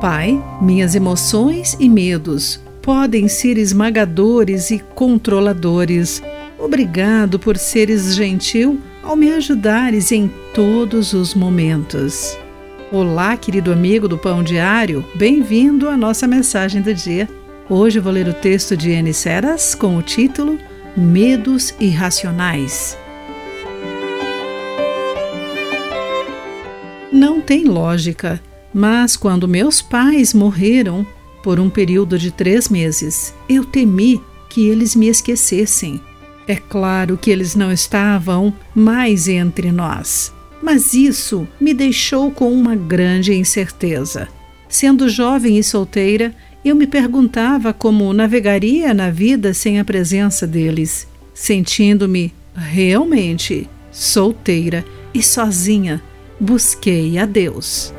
Pai, minhas emoções e medos podem ser esmagadores e controladores. Obrigado por seres gentil ao me ajudares em todos os momentos. Olá, querido amigo do Pão Diário, bem-vindo à nossa mensagem do dia. Hoje vou ler o texto de Anne Seras com o título Medos Irracionais. Não tem lógica, mas quando meus pais morreram, por um período de três meses, eu temi que eles me esquecessem. É claro que eles não estavam mais entre nós mas isso me deixou com uma grande incerteza. Sendo jovem e solteira, eu me perguntava como navegaria na vida sem a presença deles, sentindo-me realmente solteira e sozinha. Busquei a Deus.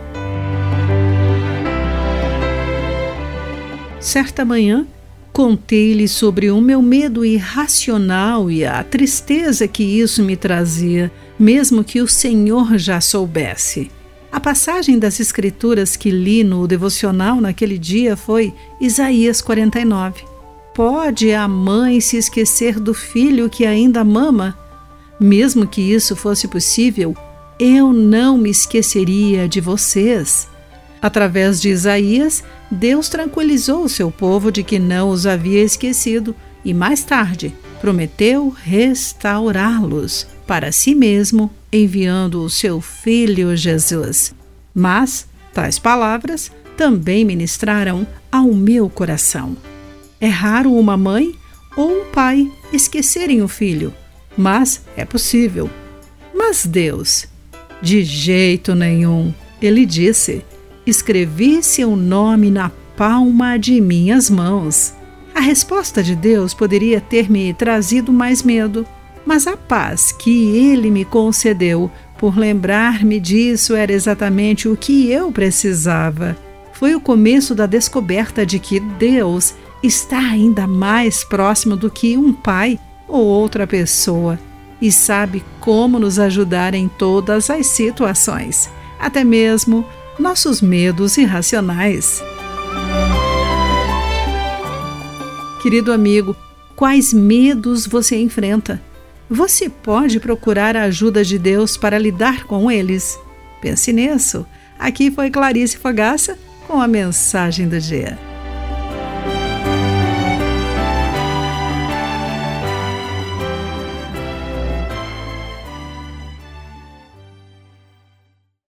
Certa manhã, contei-lhe sobre o meu medo irracional e a tristeza que isso me trazia mesmo que o Senhor já soubesse. A passagem das Escrituras que li no devocional naquele dia foi Isaías 49. Pode a mãe se esquecer do filho que ainda mama? Mesmo que isso fosse possível, eu não me esqueceria de vocês. Através de Isaías, Deus tranquilizou o seu povo de que não os havia esquecido e, mais tarde, prometeu restaurá-los para si mesmo, enviando o seu Filho Jesus. Mas tais palavras também ministraram ao meu coração. É raro uma mãe ou um pai esquecerem o filho, mas é possível. Mas Deus, de jeito nenhum, ele disse: Escrevi seu nome na palma de minhas mãos. A resposta de Deus poderia ter me trazido mais medo, mas a paz que ele me concedeu por lembrar-me disso era exatamente o que eu precisava. Foi o começo da descoberta de que Deus está ainda mais próximo do que um pai ou outra pessoa e sabe como nos ajudar em todas as situações, até mesmo nossos medos irracionais. Querido amigo, quais medos você enfrenta? Você pode procurar a ajuda de Deus para lidar com eles? Pense nisso. Aqui foi Clarice Fogaça com a mensagem do dia.